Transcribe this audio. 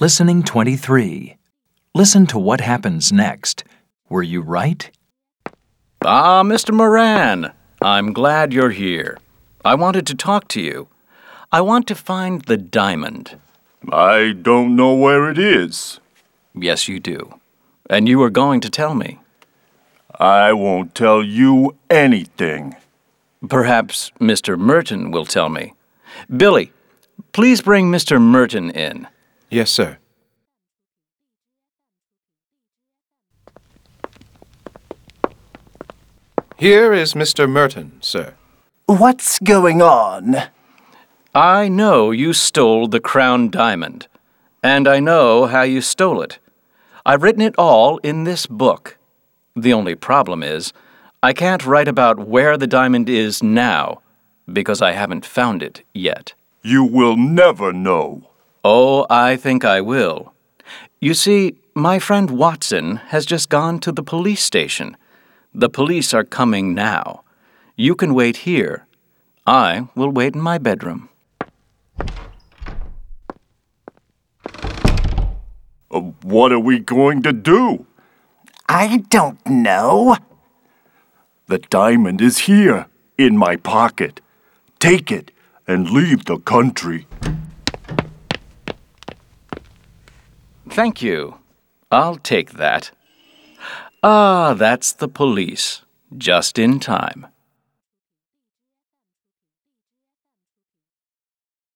Listening 23. Listen to what happens next. Were you right? Ah, Mr. Moran, I'm glad you're here. I wanted to talk to you. I want to find the diamond. I don't know where it is. Yes, you do. And you were going to tell me. I won't tell you anything. Perhaps Mr. Merton will tell me. Billy, please bring Mr. Merton in. Yes, sir. Here is Mr. Merton, sir. What's going on? I know you stole the crown diamond, and I know how you stole it. I've written it all in this book. The only problem is, I can't write about where the diamond is now, because I haven't found it yet. You will never know. Oh, I think I will. You see, my friend Watson has just gone to the police station. The police are coming now. You can wait here. I will wait in my bedroom. Uh, what are we going to do? I don't know. The diamond is here, in my pocket. Take it and leave the country. Thank you. I'll take that. Ah, that's the police. Just in time.